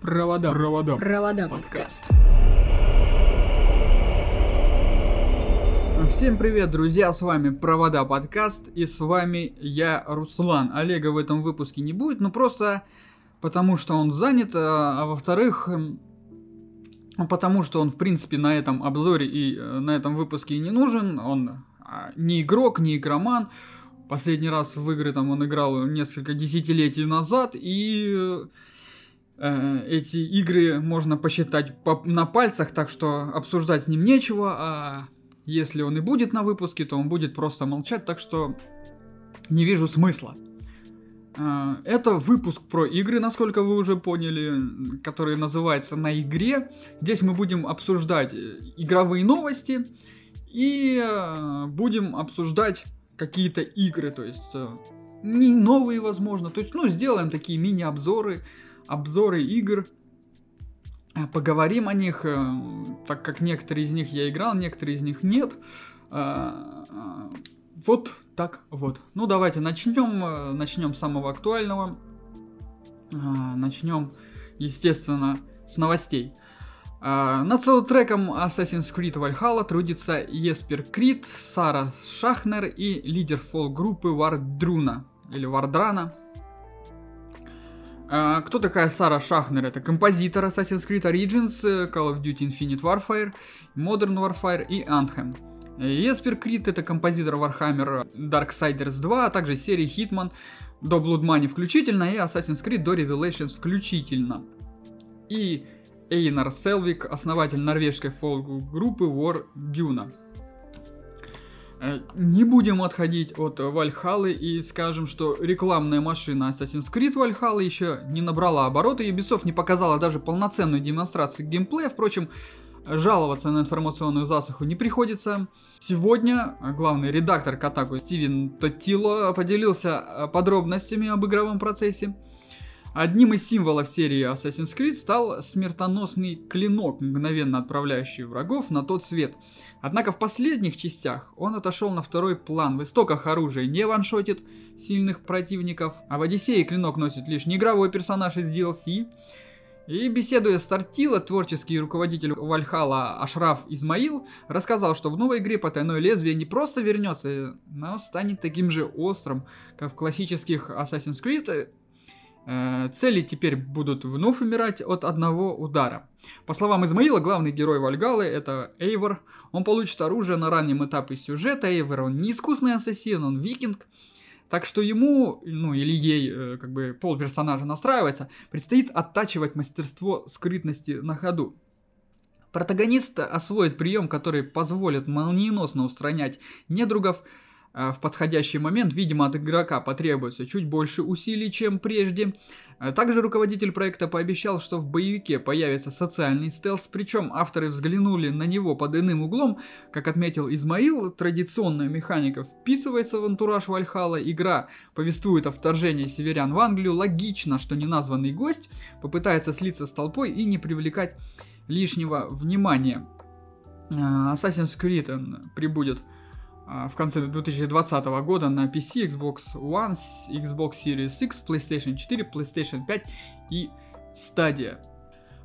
Провода. Провода. Провода подкаст. Всем привет, друзья, с вами Провода подкаст, и с вами я, Руслан. Олега в этом выпуске не будет, ну просто потому что он занят, а, а во-вторых, потому что он, в принципе, на этом обзоре и э, на этом выпуске не нужен, он а, не игрок, не игроман, Последний раз в игры там он играл несколько десятилетий назад, и э, эти игры можно посчитать по, на пальцах, так что обсуждать с ним нечего, а если он и будет на выпуске, то он будет просто молчать, так что не вижу смысла. Э, это выпуск про игры, насколько вы уже поняли, который называется «На игре». Здесь мы будем обсуждать игровые новости и э, будем обсуждать какие-то игры, то есть э, не новые, возможно. То есть, ну, сделаем такие мини-обзоры, обзоры игр, э, поговорим о них, э, так как некоторые из них я играл, некоторые из них нет. Вот так вот. Ну, давайте начнем, начнем с самого актуального. Начнем, естественно, с новостей. Над саундтреком Assassin's Creed Valhalla трудится Еспер Крид, Сара Шахнер и лидер фолк-группы Вардруна, или Вардрана. Uh, кто такая Сара Шахнер? Это композитор Assassin's Creed Origins, Call of Duty Infinite Warfare, Modern Warfare и Anthem. Еспер Крид это композитор Warhammer Darksiders 2, а также серии Hitman до Blood Money включительно и Assassin's Creed до Revelations включительно. И Эйнар Селвик, основатель норвежской фолк-группы War Duna. Э, не будем отходить от Вальхалы и скажем, что рекламная машина Assassin's Creed Valhalla еще не набрала обороты, Ubisoft не показала даже полноценную демонстрацию геймплея, впрочем, жаловаться на информационную засуху не приходится. Сегодня главный редактор Катаку Стивен Тоттило поделился подробностями об игровом процессе. Одним из символов серии Assassin's Creed стал смертоносный клинок, мгновенно отправляющий врагов на тот свет. Однако в последних частях он отошел на второй план. В истоках оружия не ваншотит сильных противников, а в Одиссее клинок носит лишь неигровой персонаж из DLC. И беседуя с Тортила, творческий руководитель Вальхала Ашраф Измаил рассказал, что в новой игре потайное лезвие не просто вернется, но станет таким же острым, как в классических Assassin's Creed, цели теперь будут вновь умирать от одного удара. По словам Измаила, главный герой Вальгалы это Эйвор. Он получит оружие на раннем этапе сюжета. Эйвор, он не искусный ассасин, он викинг. Так что ему, ну или ей, э, как бы пол персонажа настраивается, предстоит оттачивать мастерство скрытности на ходу. Протагонист освоит прием, который позволит молниеносно устранять недругов, Э, в подходящий момент, видимо, от игрока потребуется чуть больше усилий, чем прежде. Э, также руководитель проекта пообещал, что в боевике появится социальный стелс, причем авторы взглянули на него под иным углом. Как отметил Измаил, традиционная механика вписывается в антураж Вальхала, игра повествует о вторжении северян в Англию, логично, что неназванный гость попытается слиться с толпой и не привлекать лишнего внимания. Э, Assassin's Creed прибудет а, в конце 2020 года на PC, Xbox One, Xbox Series X, PlayStation 4, PlayStation 5 и Stadia.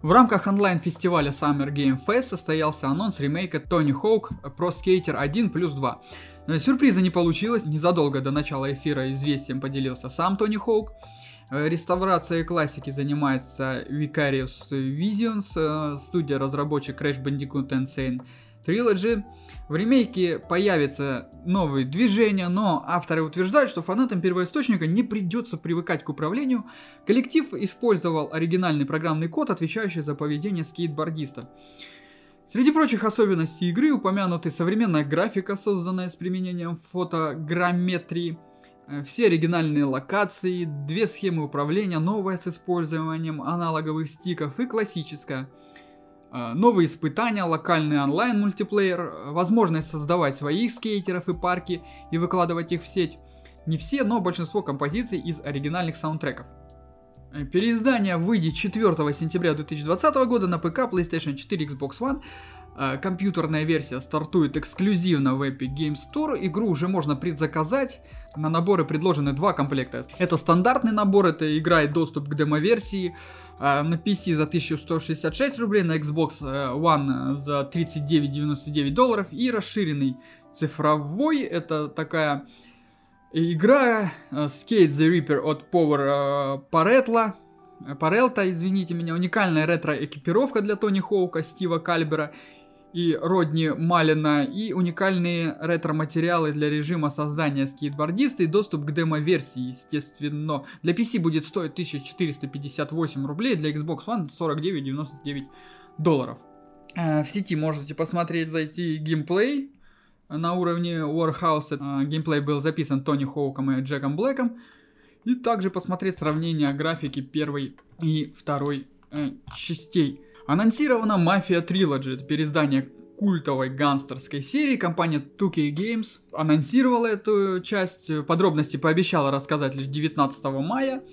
В рамках онлайн-фестиваля Summer Game Fest состоялся анонс ремейка Tony Hawk Pro Skater 1 плюс 2. Сюрприза не получилось, незадолго до начала эфира известием поделился сам Тони Хоук. Э, реставрацией классики занимается Vicarious Visions, э, студия разработчик Crash Bandicoot Insane Trilogy. В ремейке появятся новые движения, но авторы утверждают, что фанатам первоисточника не придется привыкать к управлению. Коллектив использовал оригинальный программный код, отвечающий за поведение скейтбордиста. Среди прочих особенностей игры упомянуты современная графика, созданная с применением фотограмметрии, э, все оригинальные локации, две схемы управления, новая с использованием аналоговых стиков и классическая – новые испытания, локальный онлайн мультиплеер, э, возможность создавать своих скейтеров и парки и выкладывать их в сеть. Не все, но большинство композиций из оригинальных саундтреков. Э, переиздание выйдет 4 сентября 2020 года на ПК, PlayStation 4, Xbox One, э, компьютерная версия стартует эксклюзивно в Epic Games Store. Игру уже можно предзаказать. На наборы предложены два комплекта. Это стандартный набор, это игра и доступ к демо-версии. Э, на PC за 1166 рублей, на Xbox One за 39,99 долларов. И расширенный цифровой, это такая игра Skate the Reaper от Power Paretla Парелта, извините меня, уникальная ретро-экипировка для Тони Хоука, Стива Кальбера и Родни Малина, и уникальные ретро-материалы для режима создания скейтбордиста и доступ к демо-версии, естественно. Для PC будет стоить 1458 рублей, для Xbox One 49,99 долларов. Э, в сети можете посмотреть, зайти геймплей на уровне Warhouse. Э, геймплей был записан Тони Хоуком и Джеком Блэком и также посмотреть сравнение графики первой и второй э, частей. Анонсирована Mafia Trilogy, это переиздание культовой гангстерской серии. Компания 2K Games анонсировала эту часть, подробности пообещала рассказать лишь 19 мая.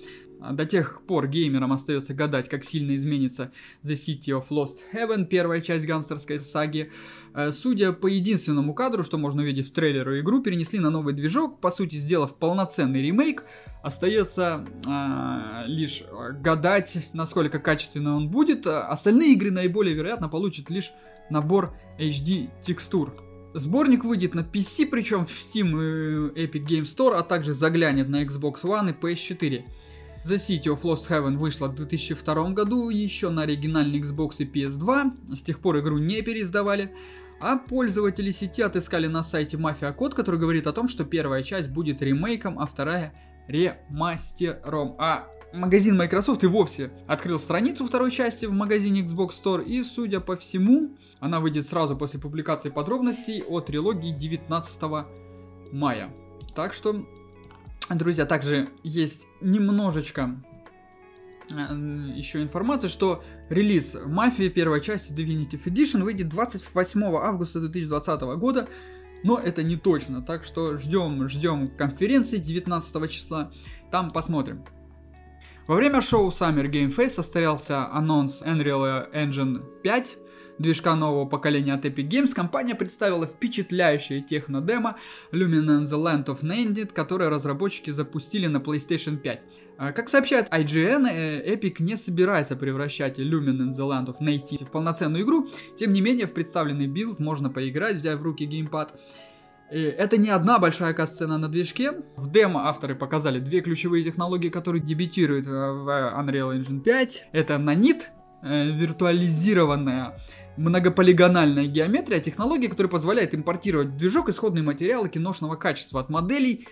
А до тех пор геймерам остается гадать, как сильно изменится The City of Lost Heaven, первая часть гангстерской саги. Э, судя по единственному кадру, что можно увидеть в трейлере, игру перенесли на новый движок, по сути сделав полноценный ремейк. Остается э, лишь гадать, насколько качественно он будет. Остальные игры наиболее вероятно получат лишь набор HD текстур. Сборник выйдет на PC, причем в Steam и Epic Game Store, а также заглянет на Xbox One и PS4. The City of Lost Heaven вышла в 2002 году еще на оригинальный Xbox и PS2, с тех пор игру не переиздавали, а пользователи сети отыскали на сайте Mafia Code, который говорит о том, что первая часть будет ремейком, а вторая ремастером. А магазин Microsoft и вовсе открыл страницу второй части в магазине Xbox Store, и, судя по всему, она выйдет сразу после публикации подробностей о трилогии 19 мая. Так что Друзья, также есть немножечко э, еще информация, что релиз Мафии первой части Definitive Edition выйдет 28 августа 2020 года, но это не точно, так что ждем, ждем конференции 19 числа, там посмотрим. Во время шоу Summer Game Fest состоялся анонс Unreal Engine 5, движка нового поколения от Epic Games, компания представила впечатляющее техно-демо Lumen in the Land of Nanite, которое разработчики запустили на PlayStation 5. А, как сообщает IGN, э, Epic не собирается превращать Lumen in the Land of Nanite в полноценную игру, тем не менее в представленный билд можно поиграть, взяв в руки геймпад. Э, это не одна большая катсцена на движке. В демо авторы показали две ключевые технологии, которые дебютируют в Unreal Engine 5. Это Nanite, э, виртуализированная многополигональная геометрия, технология, которая позволяет импортировать в движок исходные материалы киношного качества от моделей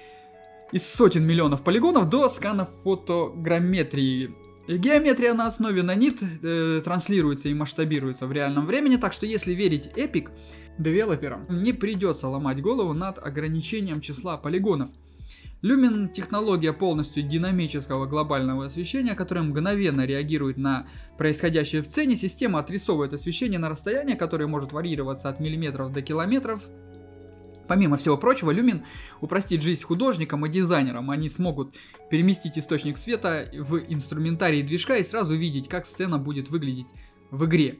из сотен миллионов полигонов до сканов фотограмметрии. Геометрия на основе нанит э, транслируется и масштабируется в реальном времени, так что если верить Epic, девелоперам не придется ломать голову над ограничением числа полигонов. Люмен – технология полностью динамического глобального освещения, которая мгновенно реагирует на происходящее в сцене. Система отрисовывает освещение на расстояние, которое может варьироваться от миллиметров до километров. Помимо всего прочего, Люмин упростит жизнь художникам и дизайнерам. Они смогут переместить источник света в инструментарий движка и сразу видеть, как сцена будет выглядеть в игре.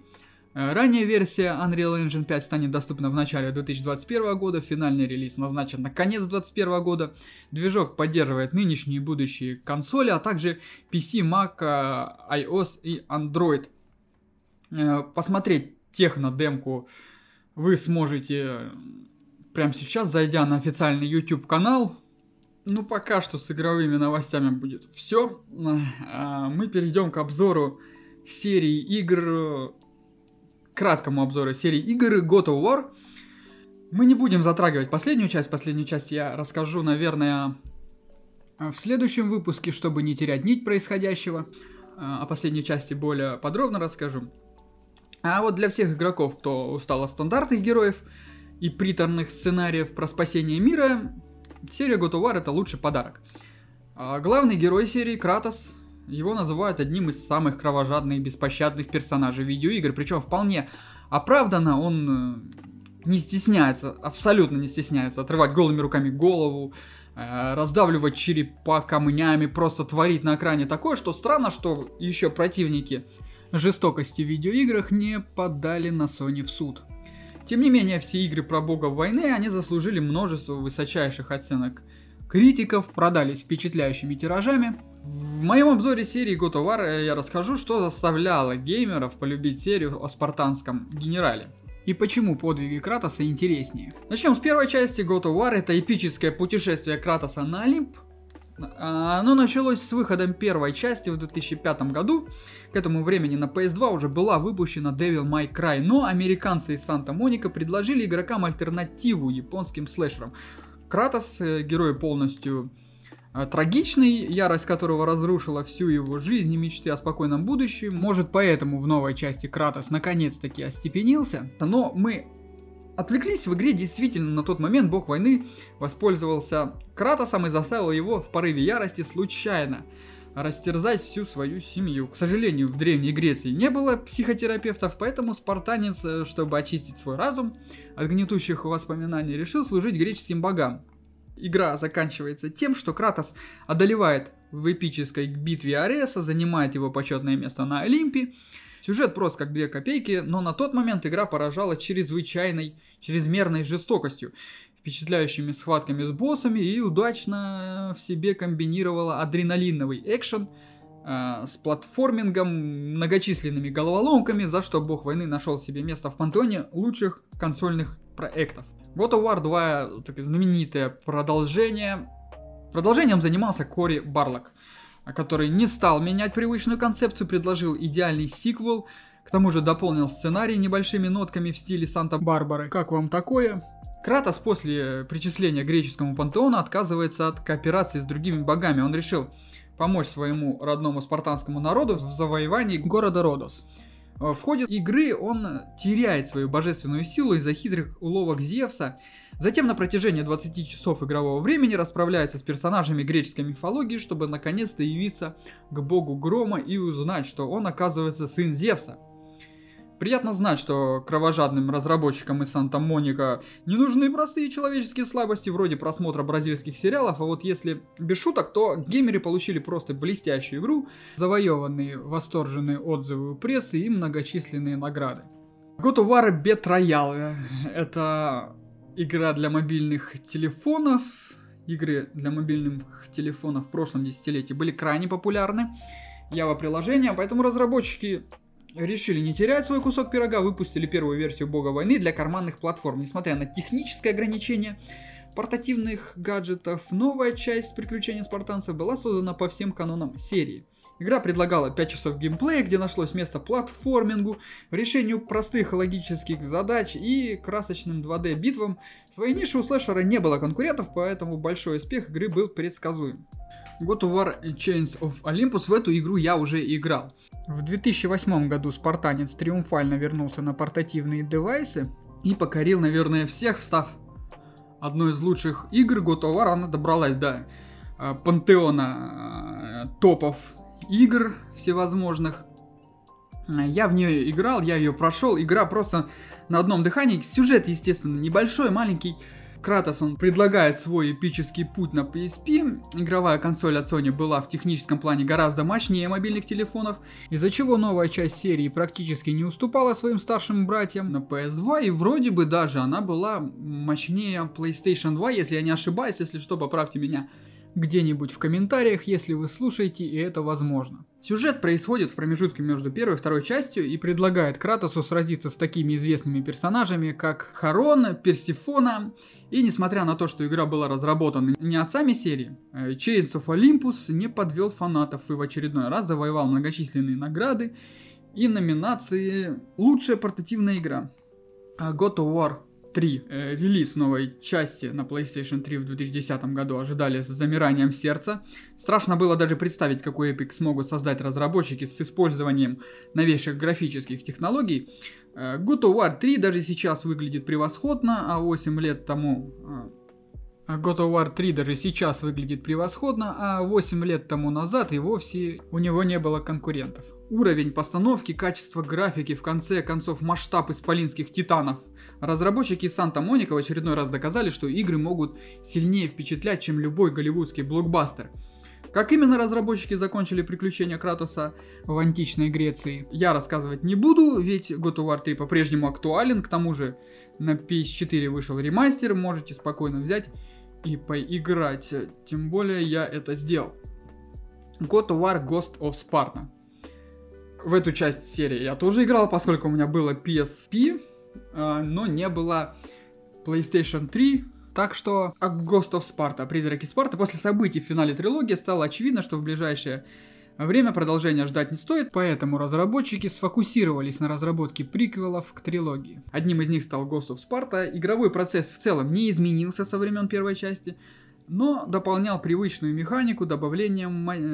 Э, ранняя версия Unreal Engine 5 станет доступна в начале 2021 года, финальный релиз назначен на конец 2021 года. Движок поддерживает нынешние и будущие консоли, а также PC, Mac, э, iOS и Android. Э, посмотреть техно-демку вы сможете прямо сейчас, зайдя на официальный YouTube канал. Ну, пока что с игровыми новостями будет все. Мы перейдем к обзору серии игр краткому обзору серии игр God of War. Мы не будем затрагивать последнюю часть. Последнюю часть я расскажу, наверное, в следующем выпуске, чтобы не терять нить происходящего. О последней части более подробно расскажу. А вот для всех игроков, кто устал от стандартных героев и приторных сценариев про спасение мира, серия God of War это лучший подарок. А главный герой серии Кратос его называют одним из самых кровожадных и беспощадных персонажей видеоигр, причем вполне оправданно он э, не стесняется, абсолютно не стесняется отрывать голыми руками голову, э, раздавливать черепа камнями, просто творить на экране такое, что странно, что еще противники жестокости в видеоиграх не подали на Sony в суд. Тем не менее, все игры про богов войны, они заслужили множество высочайших оценок критиков, продались впечатляющими тиражами. В моем обзоре серии God of War я расскажу, что заставляло геймеров полюбить серию о спартанском генерале. И почему подвиги Кратоса интереснее. Начнем с первой части God of War. Это эпическое путешествие Кратоса на Олимп. А, оно началось с выходом первой части в 2005 году. К этому времени на PS2 уже была выпущена Devil May Cry, но американцы из Санта-Моника предложили игрокам альтернативу японским слэшерам. Кратос, э, герой полностью э, трагичный, ярость которого разрушила всю его жизнь и мечты о спокойном будущем. Может поэтому в новой части Кратос наконец-таки остепенился. Но мы отвлеклись в игре действительно на тот момент бог войны воспользовался Кратосом и заставил его в порыве ярости случайно растерзать всю свою семью. К сожалению, в Древней Греции не было психотерапевтов, поэтому спартанец, э, чтобы очистить свой разум от гнетущих воспоминаний, решил служить греческим богам. Игра заканчивается тем, что Кратос одолевает в эпической битве Ареса, занимает его почетное место на Олимпе. Сюжет прост как две копейки, но на тот момент игра поражала чрезвычайной, чрезмерной жестокостью впечатляющими схватками с боссами и удачно в себе комбинировала адреналиновый экшен э, с платформингом, многочисленными головоломками, за что бог войны нашел себе место в пантеоне лучших консольных проектов. God of War 2 такое знаменитое продолжение. Продолжением занимался Кори Барлок, который не стал менять привычную концепцию, предложил идеальный сиквел, к тому же дополнил сценарий небольшими нотками в стиле Санта-Барбары. Как вам такое? Кратос после причисления к греческому пантеону отказывается от кооперации с другими богами. Он решил помочь своему родному спартанскому народу в завоевании города Родос. В ходе игры он теряет свою божественную силу из-за хитрых уловок Зевса. Затем на протяжении 20 часов игрового времени расправляется с персонажами греческой мифологии, чтобы наконец-то явиться к богу грома и узнать, что он оказывается сын Зевса. Приятно знать, что кровожадным разработчикам из Санта-Моника не нужны простые человеческие слабости вроде просмотра бразильских сериалов, а вот если без шуток, то геймеры получили просто блестящую игру, завоеванные восторженные отзывы у прессы и многочисленные награды. God of War Bet Royale — это игра для мобильных телефонов, игры для мобильных телефонов в прошлом десятилетии были крайне популярны. Java приложения, поэтому разработчики решили не терять свой кусок пирога, выпустили первую версию Бога войны для карманных платформ. Несмотря на техническое ограничение портативных гаджетов, новая часть приключений спартанцев была создана по всем канонам серии. Игра предлагала 5 часов геймплея, где нашлось место платформингу, решению простых логических задач и красочным 2D битвам. В своей нише у слэшера не было конкурентов, поэтому большой успех игры был предсказуем. God of War Chains of Olympus в эту игру я уже играл. В 2008 году спартанец триумфально вернулся на портативные девайсы и покорил, наверное, всех, став одной из лучших игр God of War. Она добралась до э, пантеона э, топов игр всевозможных. Я в нее играл, я ее прошел. Игра просто на одном дыхании. Сюжет, естественно, небольшой, маленький. Кратос, он предлагает свой эпический путь на PSP. Игровая консоль от Sony была в техническом плане гораздо мощнее мобильных телефонов, из-за чего новая часть серии практически не уступала своим старшим братьям на PS2, и вроде бы даже она была мощнее PlayStation 2, если я не ошибаюсь, если что, поправьте меня где-нибудь в комментариях, если вы слушаете, и это возможно. Сюжет происходит в промежутке между первой и второй частью и предлагает Кратосу сразиться с такими известными персонажами, как Харон, Персифона, и несмотря на то, что игра была разработана не отцами серии, э, Chains of Olympus не подвел фанатов и в очередной раз завоевал многочисленные награды и номинации «Лучшая портативная игра». А God of War 3, э, релиз новой части на PlayStation 3 в 2010 году ожидали с замиранием сердца. Страшно было даже представить, какой эпик смогут создать разработчики с использованием новейших графических технологий. Э, God of War 3 даже сейчас выглядит превосходно, а 8 лет тому... Э, а God of War 3 даже сейчас выглядит превосходно, а 8 лет тому назад и вовсе у него не было конкурентов. Уровень постановки, качество графики, в конце концов масштаб исполинских титанов. Разработчики Санта-Моника в очередной раз доказали, что игры могут сильнее впечатлять, чем любой голливудский блокбастер. Как именно разработчики закончили приключения Кратоса в античной Греции, я рассказывать не буду, ведь God of War 3 по-прежнему актуален, к тому же на PS4 вышел ремастер, можете спокойно взять и поиграть, тем более я это сделал. God of War Ghost of Sparta. В эту часть серии я тоже играл, поскольку у меня было PSP, а, но не было PlayStation 3, так что Ghost of Sparta, Призраки Спарта, после событий в финале трилогии стало очевидно, что в ближайшее время продолжения ждать не стоит, поэтому разработчики сфокусировались на разработке приквелов к трилогии. Одним из них стал Ghost of Sparta. Игровой процесс в целом не изменился со времен первой части, но дополнял привычную механику добавлением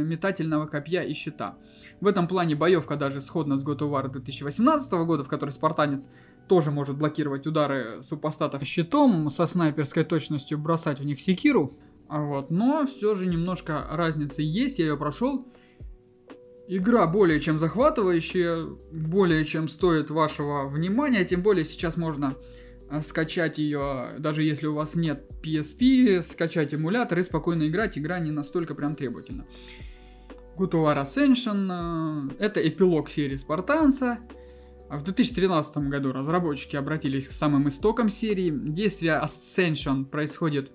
метательного копья и щита. В этом плане боевка даже сходна с God of War 2018 года, в которой спартанец тоже может блокировать удары супостатов щитом, со снайперской точностью бросать в них секиру. А вот, но все же немножко разницы есть, я ее прошел. Игра более чем захватывающая, более чем стоит вашего внимания, тем более сейчас можно скачать ее, даже если у вас нет PSP, скачать эмулятор и спокойно играть, игра не настолько прям требовательна. God of War Ascension, э, это эпилог серии Спартанца, в 2013 году разработчики обратились к самым истокам серии. Действие Ascension происходит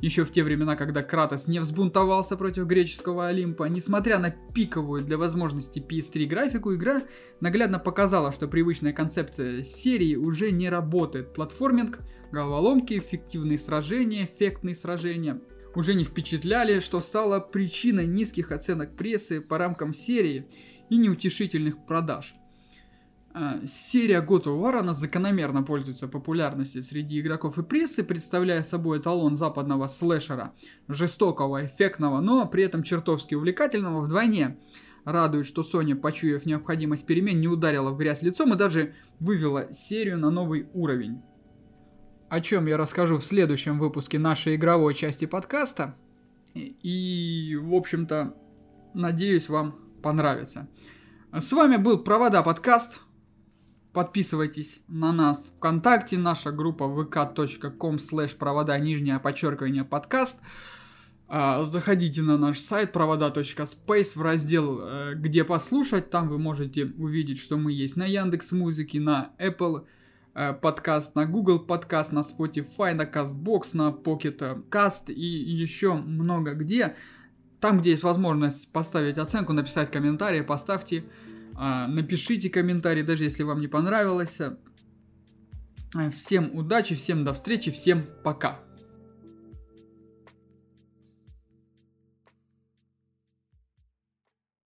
еще в те времена, когда Кратос не взбунтовался против греческого Олимпа. Несмотря на пиковую для возможностей PS3 графику, игра наглядно показала, что привычная концепция серии уже не работает. Платформинг, головоломки, эффективные сражения, эффектные сражения уже не впечатляли, что стало причиной низких оценок прессы по рамкам серии и неутешительных продаж – серия God of War, она закономерно пользуется популярностью среди игроков и прессы, представляя собой эталон западного слэшера, жестокого, эффектного, но при этом чертовски увлекательного вдвойне. Радует, что Sony, почуяв необходимость перемен, не ударила в грязь лицом и даже вывела серию на новый уровень. О чем я расскажу в следующем выпуске нашей игровой части подкаста. И, в общем-то, надеюсь, вам понравится. С вами был Провода подкаст. Подписывайтесь на нас ВКонтакте, наша группа vk.com slash провода нижнее подчеркивание подкаст. А, заходите на наш сайт провода.space в раздел э, «Где послушать». Там вы можете увидеть, что мы есть на Яндекс Музыке, на Apple э, подкаст, на Google подкаст, на Spotify, на CastBox, на Pocket Cast и еще много где. Там, где есть возможность поставить оценку, написать комментарий, поставьте напишите комментарий, даже если вам не понравилось. Всем удачи, всем до встречи, всем пока.